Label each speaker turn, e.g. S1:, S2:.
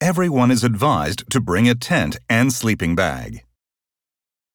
S1: everyone is advised to bring a tent and sleeping bag.